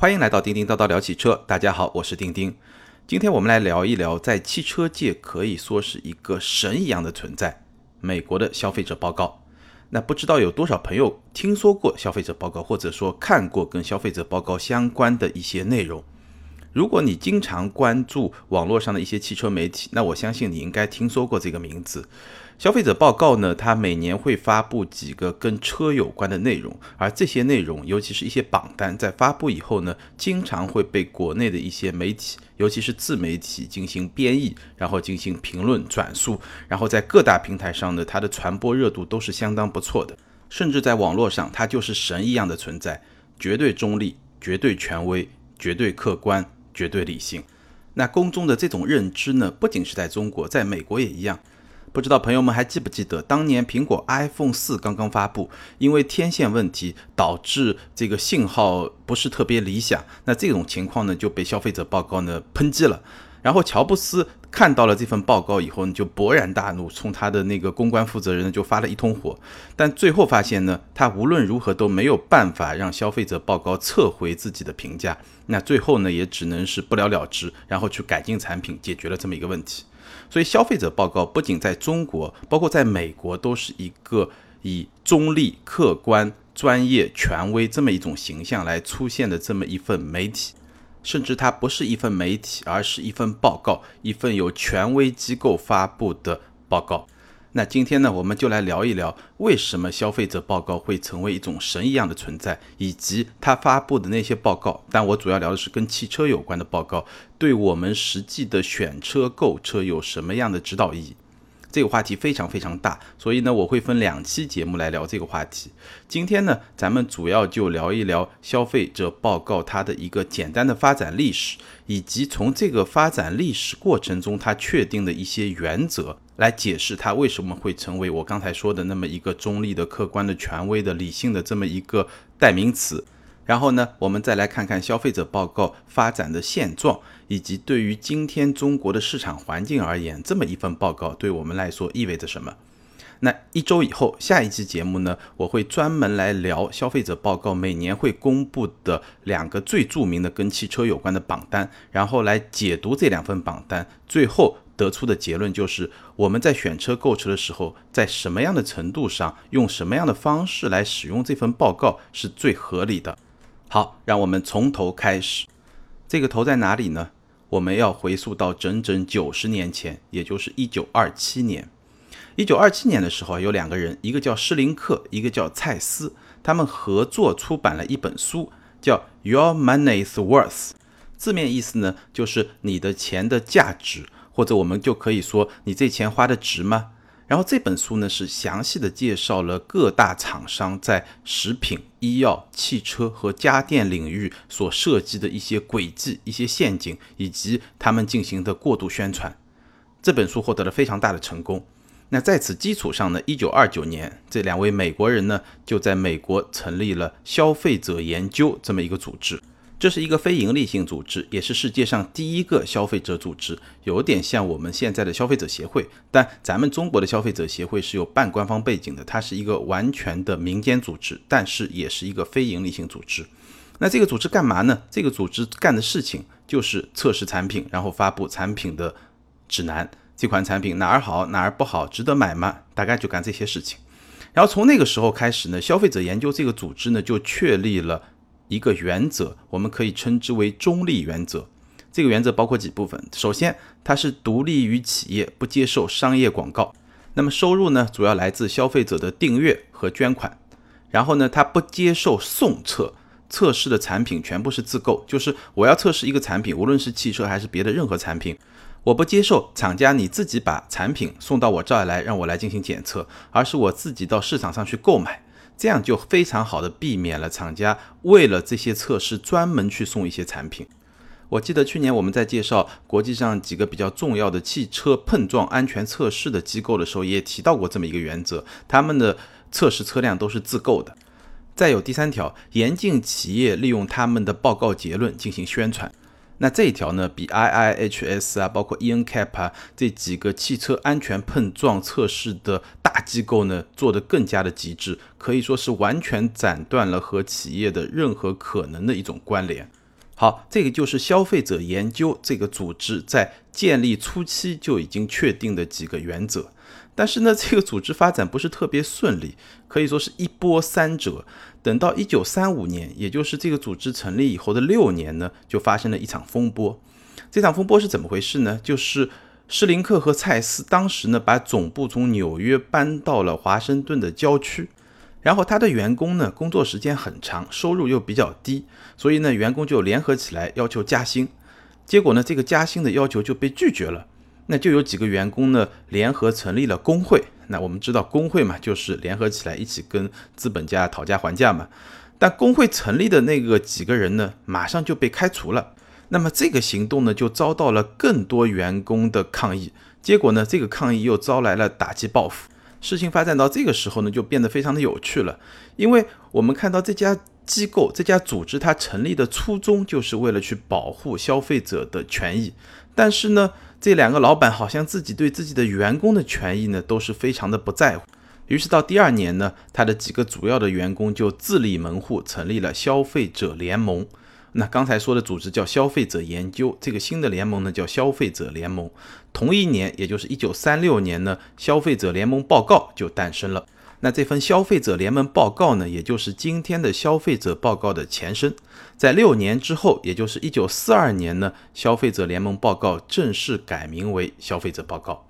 欢迎来到叮叮叨叨聊汽车，大家好，我是叮叮。今天我们来聊一聊，在汽车界可以说是一个神一样的存在——美国的消费者报告。那不知道有多少朋友听说过消费者报告，或者说看过跟消费者报告相关的一些内容？如果你经常关注网络上的一些汽车媒体，那我相信你应该听说过这个名字。消费者报告呢，它每年会发布几个跟车有关的内容，而这些内容，尤其是一些榜单，在发布以后呢，经常会被国内的一些媒体，尤其是自媒体进行编译，然后进行评论转述，然后在各大平台上呢，它的传播热度都是相当不错的，甚至在网络上，它就是神一样的存在，绝对中立、绝对权威、绝对客观。绝对理性，那公众的这种认知呢，不仅是在中国，在美国也一样。不知道朋友们还记不记得，当年苹果 iPhone 四刚刚发布，因为天线问题导致这个信号不是特别理想，那这种情况呢就被消费者报告呢抨击了。然后乔布斯看到了这份报告以后呢，就勃然大怒，冲他的那个公关负责人呢就发了一通火。但最后发现呢，他无论如何都没有办法让消费者报告撤回自己的评价。那最后呢，也只能是不了了之，然后去改进产品，解决了这么一个问题。所以消费者报告不仅在中国，包括在美国，都是一个以中立、客观、专业、权威这么一种形象来出现的这么一份媒体。甚至它不是一份媒体，而是一份报告，一份由权威机构发布的报告。那今天呢，我们就来聊一聊，为什么消费者报告会成为一种神一样的存在，以及它发布的那些报告。但我主要聊的是跟汽车有关的报告，对我们实际的选车、购车有什么样的指导意义？这个话题非常非常大，所以呢，我会分两期节目来聊这个话题。今天呢，咱们主要就聊一聊消费者报告它的一个简单的发展历史，以及从这个发展历史过程中它确定的一些原则，来解释它为什么会成为我刚才说的那么一个中立的、客观的、权威的、理性的这么一个代名词。然后呢，我们再来看看消费者报告发展的现状，以及对于今天中国的市场环境而言，这么一份报告对我们来说意味着什么？那一周以后，下一期节目呢，我会专门来聊消费者报告每年会公布的两个最著名的跟汽车有关的榜单，然后来解读这两份榜单，最后得出的结论就是我们在选车购车的时候，在什么样的程度上，用什么样的方式来使用这份报告是最合理的。好，让我们从头开始。这个头在哪里呢？我们要回溯到整整九十年前，也就是一九二七年。一九二七年的时候，有两个人，一个叫施林克，一个叫蔡司，他们合作出版了一本书，叫《Your Money Is Worth》。字面意思呢，就是你的钱的价值，或者我们就可以说，你这钱花的值吗？然后这本书呢是详细的介绍了各大厂商在食品、医药、汽车和家电领域所涉及的一些轨迹、一些陷阱，以及他们进行的过度宣传。这本书获得了非常大的成功。那在此基础上呢，一九二九年，这两位美国人呢就在美国成立了消费者研究这么一个组织。这是一个非营利性组织，也是世界上第一个消费者组织，有点像我们现在的消费者协会。但咱们中国的消费者协会是有半官方背景的，它是一个完全的民间组织，但是也是一个非营利性组织。那这个组织干嘛呢？这个组织干的事情就是测试产品，然后发布产品的指南。这款产品哪儿好，哪儿不好，值得买吗？大概就干这些事情。然后从那个时候开始呢，消费者研究这个组织呢就确立了。一个原则，我们可以称之为中立原则。这个原则包括几部分。首先，它是独立于企业，不接受商业广告。那么收入呢，主要来自消费者的订阅和捐款。然后呢，它不接受送测，测试的产品全部是自购。就是我要测试一个产品，无论是汽车还是别的任何产品，我不接受厂家你自己把产品送到我这儿来，让我来进行检测，而是我自己到市场上去购买。这样就非常好的避免了厂家为了这些测试专门去送一些产品。我记得去年我们在介绍国际上几个比较重要的汽车碰撞安全测试的机构的时候，也提到过这么一个原则：他们的测试车辆都是自购的。再有第三条，严禁企业利用他们的报告结论进行宣传。那这一条呢，比 IIHS 啊，包括 ENCAP 啊这几个汽车安全碰撞测试的大机构呢，做得更加的极致，可以说是完全斩断了和企业的任何可能的一种关联。好，这个就是消费者研究这个组织在建立初期就已经确定的几个原则。但是呢，这个组织发展不是特别顺利，可以说是一波三折。等到一九三五年，也就是这个组织成立以后的六年呢，就发生了一场风波。这场风波是怎么回事呢？就是施林克和蔡斯当时呢，把总部从纽约搬到了华盛顿的郊区。然后他的员工呢，工作时间很长，收入又比较低，所以呢，员工就联合起来要求加薪。结果呢，这个加薪的要求就被拒绝了。那就有几个员工呢，联合成立了工会。那我们知道工会嘛，就是联合起来一起跟资本家讨价还价嘛。但工会成立的那个几个人呢，马上就被开除了。那么这个行动呢，就遭到了更多员工的抗议。结果呢，这个抗议又招来了打击报复。事情发展到这个时候呢，就变得非常的有趣了，因为我们看到这家机构、这家组织它成立的初衷就是为了去保护消费者的权益，但是呢，这两个老板好像自己对自己的员工的权益呢都是非常的不在乎，于是到第二年呢，他的几个主要的员工就自立门户，成立了消费者联盟。那刚才说的组织叫消费者研究，这个新的联盟呢叫消费者联盟。同一年，也就是一九三六年呢，消费者联盟报告就诞生了。那这份消费者联盟报告呢，也就是今天的消费者报告的前身。在六年之后，也就是一九四二年呢，消费者联盟报告正式改名为消费者报告。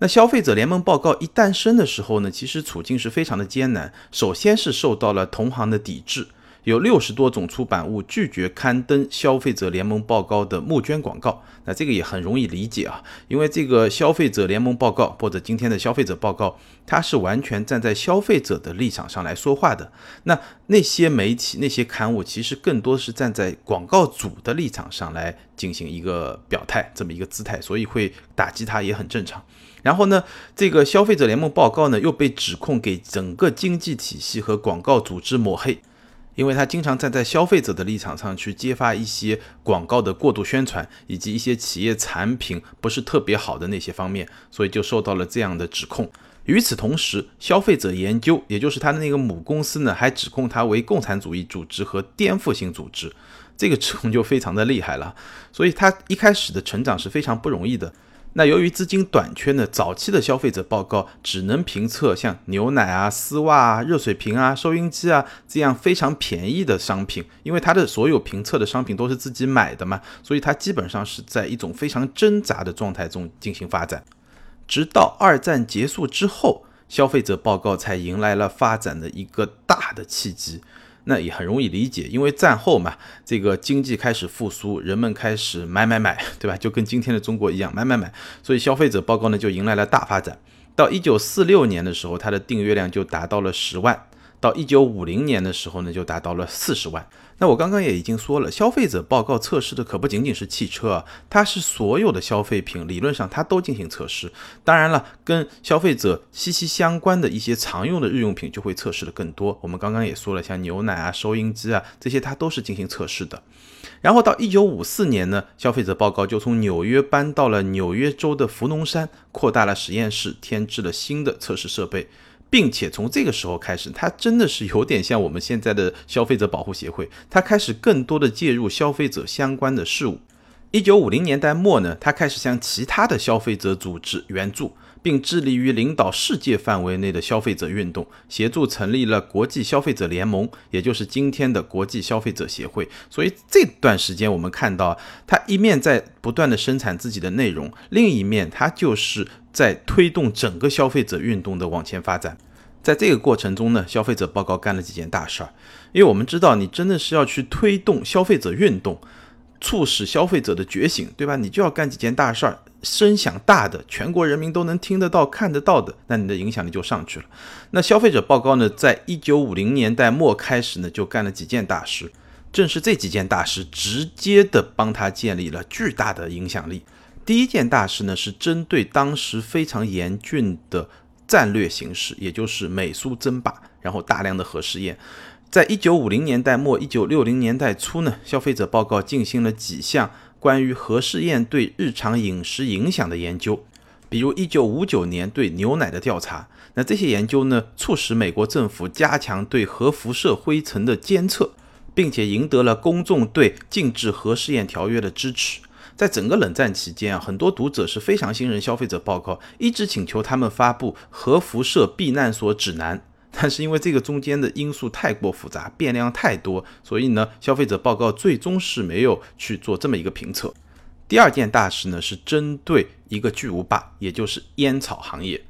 那消费者联盟报告一诞生的时候呢，其实处境是非常的艰难。首先是受到了同行的抵制。有六十多种出版物拒绝刊登消费者联盟报告的募捐广告，那这个也很容易理解啊，因为这个消费者联盟报告或者今天的消费者报告，它是完全站在消费者的立场上来说话的。那那些媒体、那些刊物，其实更多是站在广告主的立场上来进行一个表态，这么一个姿态，所以会打击它也很正常。然后呢，这个消费者联盟报告呢，又被指控给整个经济体系和广告组织抹黑。因为他经常站在消费者的立场上去揭发一些广告的过度宣传，以及一些企业产品不是特别好的那些方面，所以就受到了这样的指控。与此同时，消费者研究，也就是他的那个母公司呢，还指控他为共产主义组织和颠覆性组织，这个指控就非常的厉害了。所以他一开始的成长是非常不容易的。那由于资金短缺呢，早期的消费者报告只能评测像牛奶啊、丝袜啊、热水瓶啊、收音机啊这样非常便宜的商品，因为它的所有评测的商品都是自己买的嘛，所以它基本上是在一种非常挣扎的状态中进行发展。直到二战结束之后，消费者报告才迎来了发展的一个大的契机。那也很容易理解，因为战后嘛，这个经济开始复苏，人们开始买买买，对吧？就跟今天的中国一样，买买买，所以消费者报告呢就迎来了大发展。到一九四六年的时候，它的订阅量就达到了十万。到一九五零年的时候呢，就达到了四十万。那我刚刚也已经说了，消费者报告测试的可不仅仅是汽车啊，它是所有的消费品，理论上它都进行测试。当然了，跟消费者息息相关的一些常用的日用品就会测试的更多。我们刚刚也说了，像牛奶啊、收音机啊这些，它都是进行测试的。然后到一九五四年呢，消费者报告就从纽约搬到了纽约州的福农山，扩大了实验室，添置了新的测试设备。并且从这个时候开始，它真的是有点像我们现在的消费者保护协会，它开始更多的介入消费者相关的事务。一九五零年代末呢，它开始向其他的消费者组织援助，并致力于领导世界范围内的消费者运动，协助成立了国际消费者联盟，也就是今天的国际消费者协会。所以这段时间我们看到，它一面在不断的生产自己的内容，另一面它就是在推动整个消费者运动的往前发展。在这个过程中呢，消费者报告干了几件大事儿，因为我们知道，你真的是要去推动消费者运动，促使消费者的觉醒，对吧？你就要干几件大事儿，声响大的，全国人民都能听得到、看得到的，那你的影响力就上去了。那消费者报告呢，在一九五零年代末开始呢，就干了几件大事，正是这几件大事直接的帮他建立了巨大的影响力。第一件大事呢，是针对当时非常严峻的。战略形势，也就是美苏争霸，然后大量的核试验，在一九五零年代末、一九六零年代初呢，消费者报告进行了几项关于核试验对日常饮食影响的研究，比如一九五九年对牛奶的调查。那这些研究呢，促使美国政府加强对核辐射灰尘的监测，并且赢得了公众对禁止核试验条约的支持。在整个冷战期间啊，很多读者是非常信任消费者报告，一直请求他们发布核辐射避难所指南。但是因为这个中间的因素太过复杂，变量太多，所以呢，消费者报告最终是没有去做这么一个评测。第二件大事呢，是针对一个巨无霸，也就是烟草行业。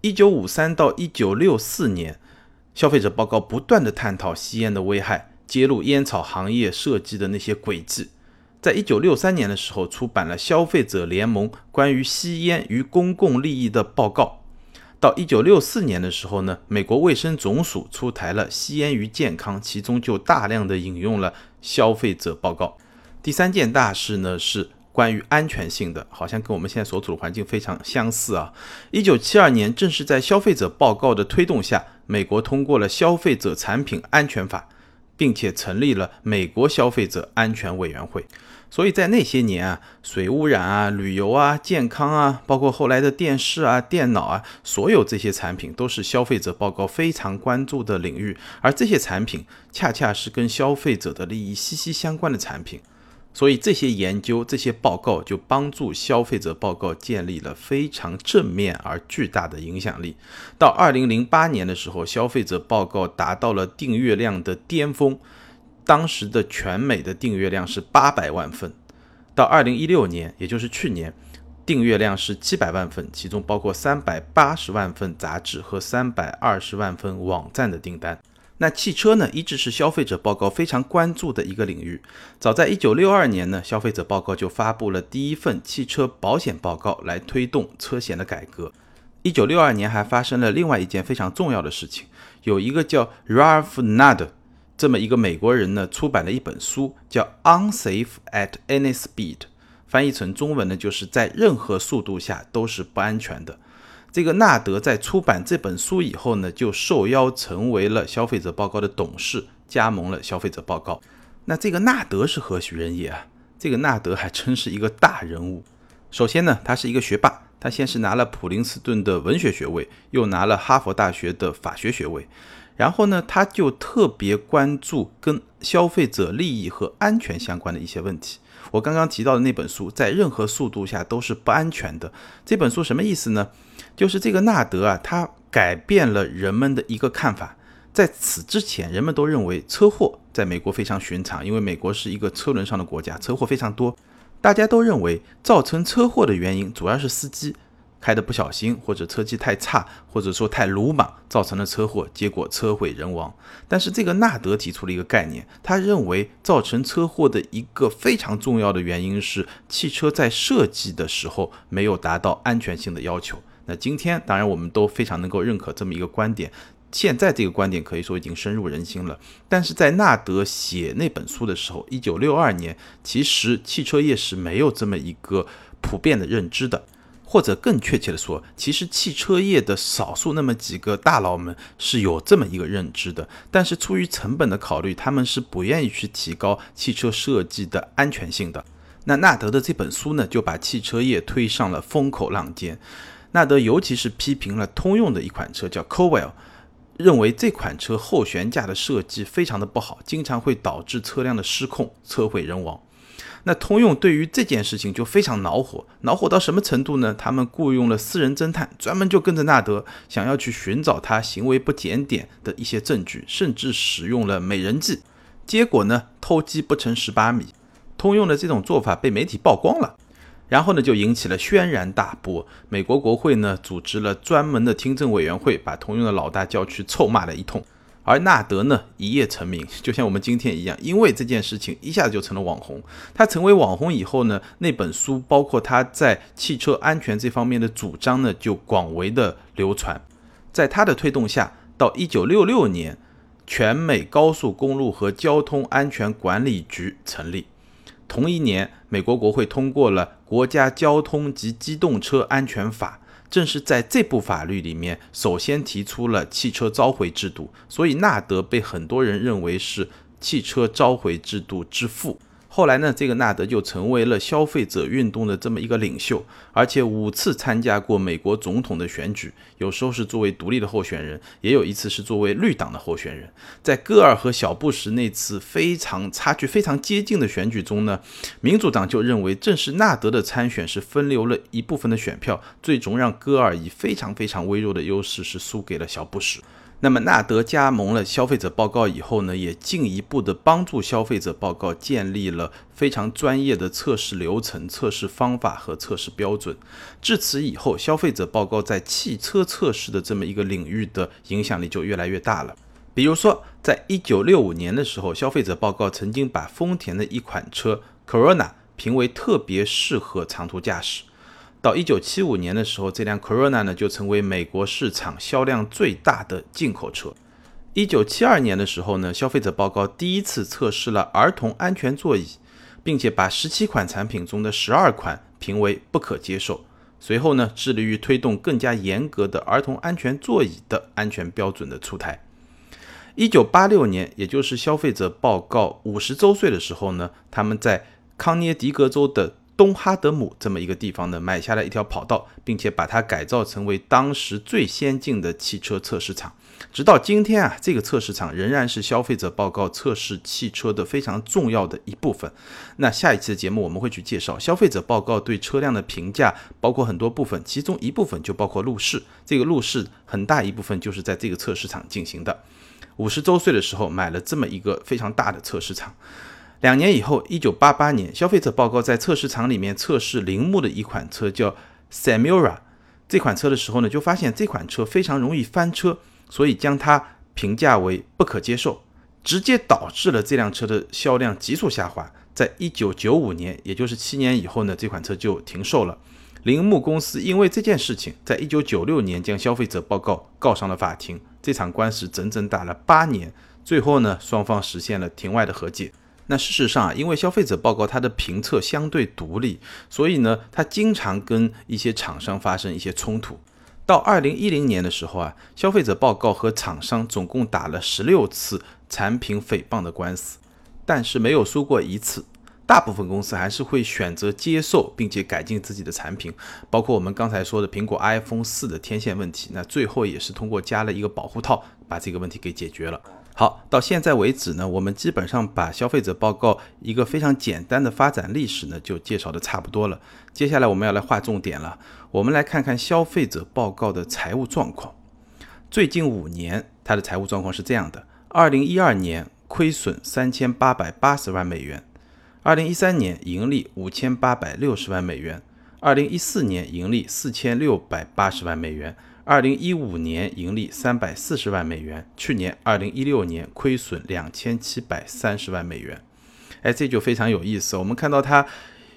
一九五三到一九六四年，消费者报告不断的探讨吸烟的危害，揭露烟草行业设计的那些诡计。在一九六三年的时候，出版了《消费者联盟关于吸烟与公共利益的报告》。到一九六四年的时候呢，美国卫生总署出台了《吸烟与健康》，其中就大量的引用了消费者报告。第三件大事呢是关于安全性的，好像跟我们现在所处的环境非常相似啊。一九七二年，正是在消费者报告的推动下，美国通过了《消费者产品安全法》，并且成立了美国消费者安全委员会。所以在那些年啊，水污染啊、旅游啊、健康啊，包括后来的电视啊、电脑啊，所有这些产品都是消费者报告非常关注的领域，而这些产品恰恰是跟消费者的利益息息相关的产品。所以这些研究、这些报告就帮助消费者报告建立了非常正面而巨大的影响力。到二零零八年的时候，消费者报告达到了订阅量的巅峰。当时的全美的订阅量是八百万份，到二零一六年，也就是去年，订阅量是七百万份，其中包括三百八十万份杂志和三百二十万份网站的订单。那汽车呢，一直是消费者报告非常关注的一个领域。早在一九六二年呢，消费者报告就发布了第一份汽车保险报告，来推动车险的改革。一九六二年还发生了另外一件非常重要的事情，有一个叫 Ralph Nader。这么一个美国人呢，出版了一本书，叫《Unsafe at Any Speed》，翻译成中文呢，就是在任何速度下都是不安全的。这个纳德在出版这本书以后呢，就受邀成为了消费者报告的董事，加盟了消费者报告。那这个纳德是何许人也啊？这个纳德还真是一个大人物。首先呢，他是一个学霸，他先是拿了普林斯顿的文学学位，又拿了哈佛大学的法学学位。然后呢，他就特别关注跟消费者利益和安全相关的一些问题。我刚刚提到的那本书，在任何速度下都是不安全的。这本书什么意思呢？就是这个纳德啊，他改变了人们的一个看法。在此之前，人们都认为车祸在美国非常寻常，因为美国是一个车轮上的国家，车祸非常多。大家都认为造成车祸的原因主要是司机。开的不小心，或者车技太差，或者说太鲁莽，造成了车祸，结果车毁人亡。但是这个纳德提出了一个概念，他认为造成车祸的一个非常重要的原因是汽车在设计的时候没有达到安全性的要求。那今天当然我们都非常能够认可这么一个观点，现在这个观点可以说已经深入人心了。但是在纳德写那本书的时候，一九六二年，其实汽车业是没有这么一个普遍的认知的。或者更确切的说，其实汽车业的少数那么几个大佬们是有这么一个认知的，但是出于成本的考虑，他们是不愿意去提高汽车设计的安全性的。那纳德的这本书呢，就把汽车业推上了风口浪尖。纳德尤其是批评了通用的一款车叫 Cowell，认为这款车后悬架的设计非常的不好，经常会导致车辆的失控，车毁人亡。那通用对于这件事情就非常恼火，恼火到什么程度呢？他们雇佣了私人侦探，专门就跟着纳德，想要去寻找他行为不检点的一些证据，甚至使用了美人计。结果呢，偷鸡不成蚀把米，通用的这种做法被媒体曝光了，然后呢，就引起了轩然大波。美国国会呢，组织了专门的听证委员会，把通用的老大叫去臭骂了一通。而纳德呢，一夜成名，就像我们今天一样，因为这件事情一下子就成了网红。他成为网红以后呢，那本书包括他在汽车安全这方面的主张呢，就广为的流传。在他的推动下，到一九六六年，全美高速公路和交通安全管理局成立。同一年，美国国会通过了《国家交通及机动车安全法》。正是在这部法律里面，首先提出了汽车召回制度，所以纳德被很多人认为是汽车召回制度之父。后来呢，这个纳德就成为了消费者运动的这么一个领袖，而且五次参加过美国总统的选举，有时候是作为独立的候选人，也有一次是作为绿党的候选人。在戈尔和小布什那次非常差距非常接近的选举中呢，民主党就认为正是纳德的参选是分流了一部分的选票，最终让戈尔以非常非常微弱的优势是输给了小布什。那么纳德加盟了消费者报告以后呢，也进一步的帮助消费者报告建立了非常专业的测试流程、测试方法和测试标准。至此以后，消费者报告在汽车测试的这么一个领域的影响力就越来越大了。比如说，在一九六五年的时候，消费者报告曾经把丰田的一款车 Corona 评为特别适合长途驾驶。到一九七五年的时候，这辆 Corona 呢就成为美国市场销量最大的进口车。一九七二年的时候呢，消费者报告第一次测试了儿童安全座椅，并且把十七款产品中的十二款评为不可接受。随后呢，致力于推动更加严格的儿童安全座椅的安全标准的出台。一九八六年，也就是消费者报告五十周岁的时候呢，他们在康涅狄格州的。东哈德姆这么一个地方呢，买下了一条跑道，并且把它改造成为当时最先进的汽车测试场。直到今天啊，这个测试场仍然是消费者报告测试汽车的非常重要的一部分。那下一期的节目我们会去介绍消费者报告对车辆的评价，包括很多部分，其中一部分就包括路试。这个路试很大一部分就是在这个测试场进行的。五十周岁的时候买了这么一个非常大的测试场。两年以后，一九八八年，消费者报告在测试场里面测试铃木的一款车，叫 Samura。这款车的时候呢，就发现这款车非常容易翻车，所以将它评价为不可接受，直接导致了这辆车的销量急速下滑。在一九九五年，也就是七年以后呢，这款车就停售了。铃木公司因为这件事情，在一九九六年将消费者报告告上了法庭。这场官司整整打了八年，最后呢，双方实现了庭外的和解。那事实上啊，因为消费者报告它的评测相对独立，所以呢，它经常跟一些厂商发生一些冲突。到二零一零年的时候啊，消费者报告和厂商总共打了十六次产品诽谤的官司，但是没有输过一次。大部分公司还是会选择接受并且改进自己的产品，包括我们刚才说的苹果 iPhone 四的天线问题，那最后也是通过加了一个保护套把这个问题给解决了。好，到现在为止呢，我们基本上把消费者报告一个非常简单的发展历史呢，就介绍的差不多了。接下来我们要来划重点了，我们来看看消费者报告的财务状况。最近五年，它的财务状况是这样的：二零一二年亏损三千八百八十万美元，二零一三年盈利五千八百六十万美元，二零一四年盈利四千六百八十万美元。二零一五年盈利三百四十万美元，去年二零一六年亏损两千七百三十万美元。哎，这就非常有意思。我们看到它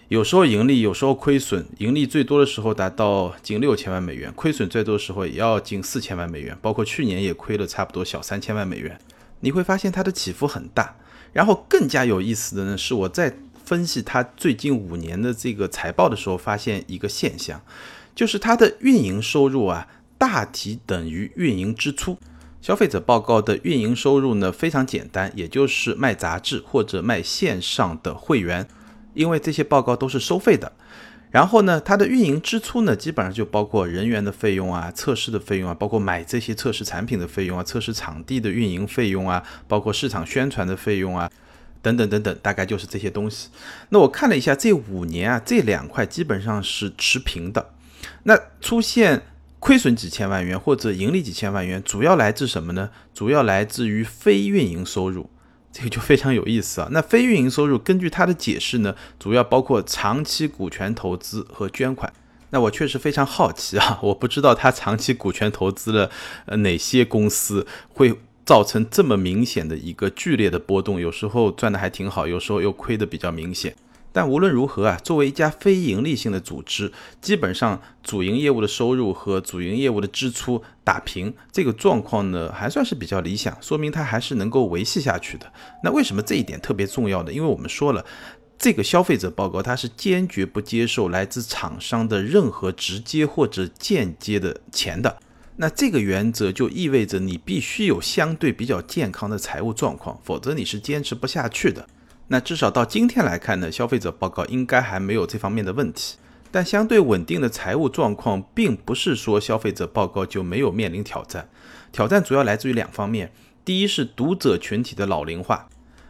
有时候盈利，有时候亏损。盈利最多的时候达到近六千万美元，亏损最多的时候也要近四千万美元。包括去年也亏了差不多小三千万美元。你会发现它的起伏很大。然后更加有意思的呢，是我在分析它最近五年的这个财报的时候，发现一个现象，就是它的运营收入啊。大体等于运营支出。消费者报告的运营收入呢非常简单，也就是卖杂志或者卖线上的会员，因为这些报告都是收费的。然后呢，它的运营支出呢基本上就包括人员的费用啊、测试的费用啊、包括买这些测试产品的费用啊、测试场地的运营费用啊、包括市场宣传的费用啊，等等等等，大概就是这些东西。那我看了一下，这五年啊，这两块基本上是持平的。那出现。亏损几千万元或者盈利几千万元，主要来自什么呢？主要来自于非运营收入，这个就非常有意思啊。那非运营收入，根据他的解释呢，主要包括长期股权投资和捐款。那我确实非常好奇啊，我不知道他长期股权投资了呃哪些公司，会造成这么明显的一个剧烈的波动，有时候赚的还挺好，有时候又亏的比较明显。但无论如何啊，作为一家非盈利性的组织，基本上主营业务的收入和主营业务的支出打平，这个状况呢还算是比较理想，说明它还是能够维系下去的。那为什么这一点特别重要呢？因为我们说了，这个消费者报告它是坚决不接受来自厂商的任何直接或者间接的钱的。那这个原则就意味着你必须有相对比较健康的财务状况，否则你是坚持不下去的。那至少到今天来看呢，消费者报告应该还没有这方面的问题。但相对稳定的财务状况，并不是说消费者报告就没有面临挑战。挑战主要来自于两方面，第一是读者群体的老龄化。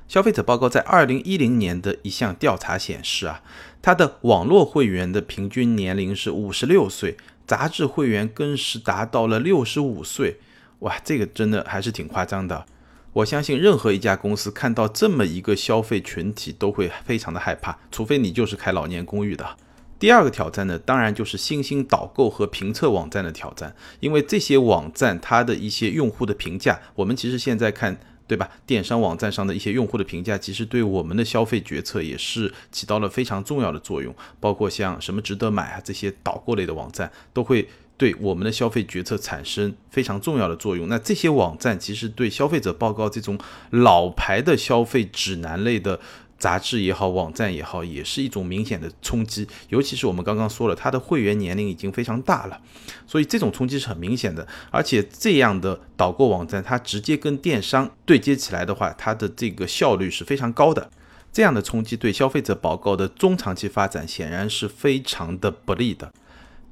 消费者报告在二零一零年的一项调查显示啊，它的网络会员的平均年龄是五十六岁，杂志会员更是达到了六十五岁。哇，这个真的还是挺夸张的。我相信任何一家公司看到这么一个消费群体都会非常的害怕，除非你就是开老年公寓的。第二个挑战呢，当然就是新兴导购和评测网站的挑战，因为这些网站它的一些用户的评价，我们其实现在看，对吧？电商网站上的一些用户的评价，其实对我们的消费决策也是起到了非常重要的作用，包括像什么值得买啊这些导购类的网站都会。对我们的消费决策产生非常重要的作用。那这些网站其实对消费者报告这种老牌的消费指南类的杂志也好，网站也好，也是一种明显的冲击。尤其是我们刚刚说了，它的会员年龄已经非常大了，所以这种冲击是很明显的。而且这样的导购网站，它直接跟电商对接起来的话，它的这个效率是非常高的。这样的冲击对消费者报告的中长期发展显然是非常的不利的。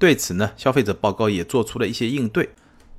对此呢，消费者报告也做出了一些应对，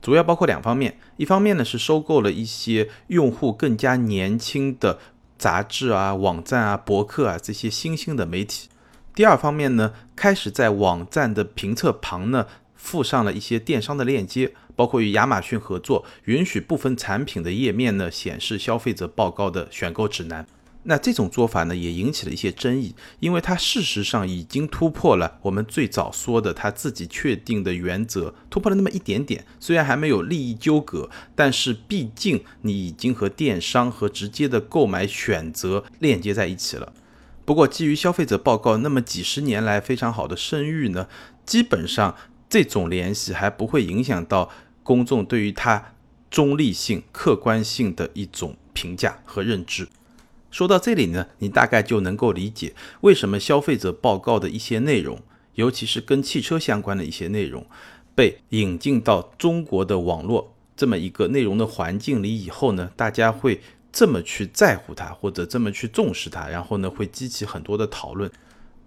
主要包括两方面。一方面呢是收购了一些用户更加年轻的杂志啊、网站啊、博客啊这些新兴的媒体。第二方面呢，开始在网站的评测旁呢附上了一些电商的链接，包括与亚马逊合作，允许部分产品的页面呢显示消费者报告的选购指南。那这种做法呢，也引起了一些争议，因为它事实上已经突破了我们最早说的他自己确定的原则，突破了那么一点点。虽然还没有利益纠葛，但是毕竟你已经和电商和直接的购买选择链接在一起了。不过，基于消费者报告那么几十年来非常好的声誉呢，基本上这种联系还不会影响到公众对于它中立性、客观性的一种评价和认知。说到这里呢，你大概就能够理解为什么消费者报告的一些内容，尤其是跟汽车相关的一些内容，被引进到中国的网络这么一个内容的环境里以后呢，大家会这么去在乎它，或者这么去重视它，然后呢，会激起很多的讨论。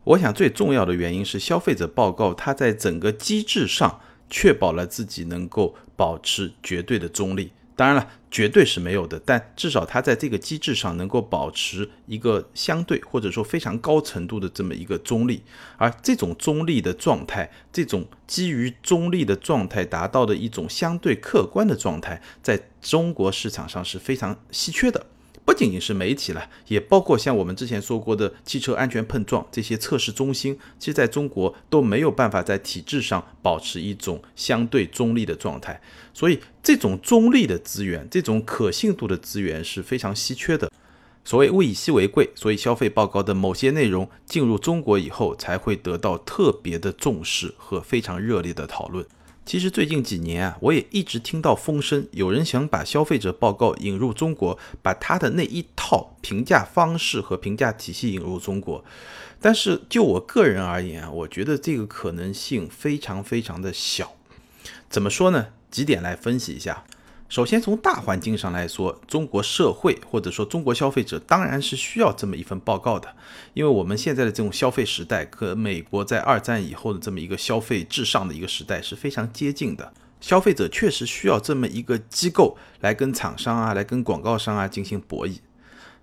我想最重要的原因是消费者报告它在整个机制上确保了自己能够保持绝对的中立。当然了，绝对是没有的，但至少它在这个机制上能够保持一个相对或者说非常高程度的这么一个中立，而这种中立的状态，这种基于中立的状态达到的一种相对客观的状态，在中国市场上是非常稀缺的。不仅仅是媒体了，也包括像我们之前说过的汽车安全碰撞这些测试中心，其实在中国都没有办法在体制上保持一种相对中立的状态。所以，这种中立的资源，这种可信度的资源是非常稀缺的。所谓物以稀为贵，所以消费报告的某些内容进入中国以后，才会得到特别的重视和非常热烈的讨论。其实最近几年啊，我也一直听到风声，有人想把消费者报告引入中国，把他的那一套评价方式和评价体系引入中国。但是就我个人而言啊，我觉得这个可能性非常非常的小。怎么说呢？几点来分析一下。首先，从大环境上来说，中国社会或者说中国消费者当然是需要这么一份报告的，因为我们现在的这种消费时代和美国在二战以后的这么一个消费至上的一个时代是非常接近的。消费者确实需要这么一个机构来跟厂商啊、来跟广告商啊进行博弈。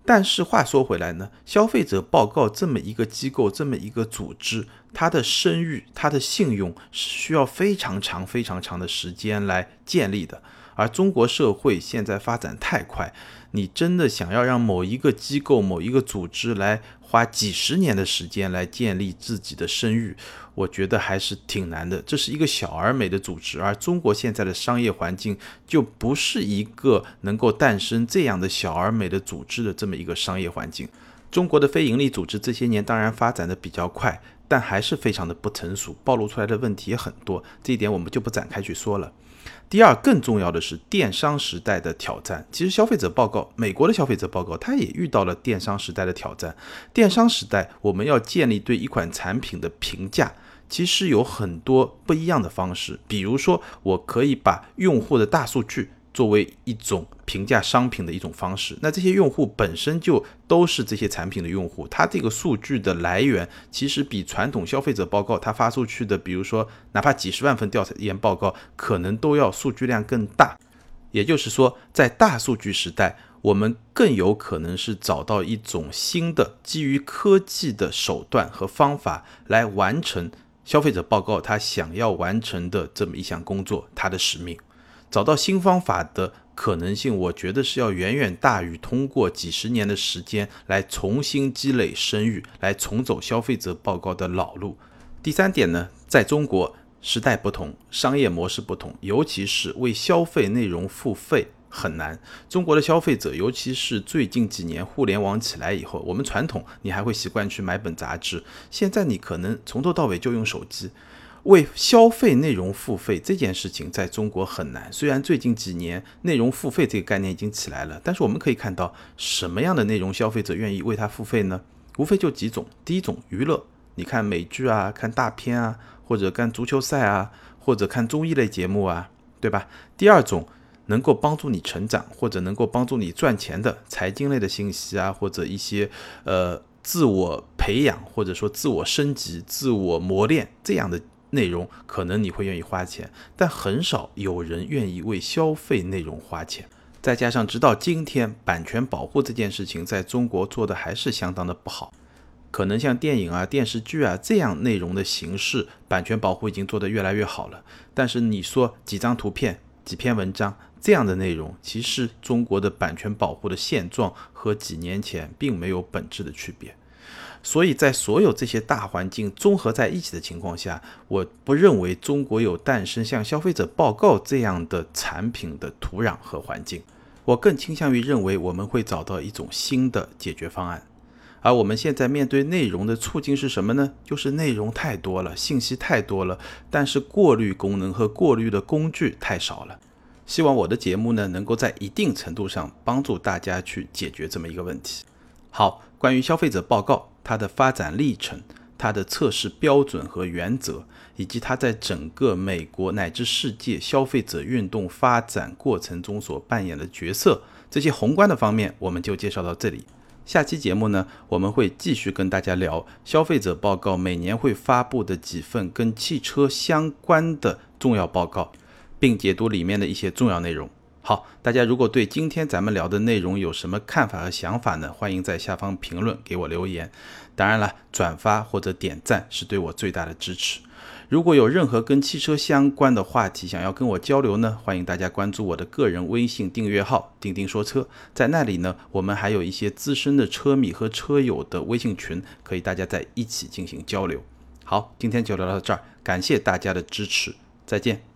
但是话说回来呢，消费者报告这么一个机构、这么一个组织，它的声誉、它的信用是需要非常长、非常长的时间来建立的。而中国社会现在发展太快，你真的想要让某一个机构、某一个组织来花几十年的时间来建立自己的声誉，我觉得还是挺难的。这是一个小而美的组织，而中国现在的商业环境就不是一个能够诞生这样的小而美的组织的这么一个商业环境。中国的非营利组织这些年当然发展的比较快，但还是非常的不成熟，暴露出来的问题也很多。这一点我们就不展开去说了。第二，更重要的是电商时代的挑战。其实，消费者报告，美国的消费者报告，它也遇到了电商时代的挑战。电商时代，我们要建立对一款产品的评价，其实有很多不一样的方式。比如说，我可以把用户的大数据作为一种评价商品的一种方式。那这些用户本身就都是这些产品的用户，它这个数据的来源其实比传统消费者报告它发出去的，比如说哪怕几十万份调研报告，可能都要数据量更大。也就是说，在大数据时代，我们更有可能是找到一种新的基于科技的手段和方法来完成消费者报告他想要完成的这么一项工作，他的使命。找到新方法的可能性，我觉得是要远远大于通过几十年的时间来重新积累声誉，来重走消费者报告的老路。第三点呢，在中国。时代不同，商业模式不同，尤其是为消费内容付费很难。中国的消费者，尤其是最近几年互联网起来以后，我们传统你还会习惯去买本杂志，现在你可能从头到尾就用手机。为消费内容付费这件事情在中国很难。虽然最近几年内容付费这个概念已经起来了，但是我们可以看到什么样的内容消费者愿意为它付费呢？无非就几种。第一种娱乐，你看美剧啊，看大片啊。或者看足球赛啊，或者看综艺类节目啊，对吧？第二种能够帮助你成长，或者能够帮助你赚钱的财经类的信息啊，或者一些呃自我培养或者说自我升级、自我磨练这样的内容，可能你会愿意花钱，但很少有人愿意为消费内容花钱。再加上直到今天，版权保护这件事情在中国做的还是相当的不好。可能像电影啊、电视剧啊这样内容的形式，版权保护已经做得越来越好了。但是你说几张图片、几篇文章这样的内容，其实中国的版权保护的现状和几年前并没有本质的区别。所以在所有这些大环境综合在一起的情况下，我不认为中国有诞生像消费者报告这样的产品的土壤和环境。我更倾向于认为我们会找到一种新的解决方案。而我们现在面对内容的处境是什么呢？就是内容太多了，信息太多了，但是过滤功能和过滤的工具太少了。希望我的节目呢，能够在一定程度上帮助大家去解决这么一个问题。好，关于消费者报告，它的发展历程、它的测试标准和原则，以及它在整个美国乃至世界消费者运动发展过程中所扮演的角色，这些宏观的方面，我们就介绍到这里。下期节目呢，我们会继续跟大家聊消费者报告每年会发布的几份跟汽车相关的重要报告，并解读里面的一些重要内容。好，大家如果对今天咱们聊的内容有什么看法和想法呢？欢迎在下方评论给我留言。当然了，转发或者点赞是对我最大的支持。如果有任何跟汽车相关的话题想要跟我交流呢，欢迎大家关注我的个人微信订阅号“钉钉说车”。在那里呢，我们还有一些资深的车迷和车友的微信群，可以大家在一起进行交流。好，今天就聊到这儿，感谢大家的支持，再见。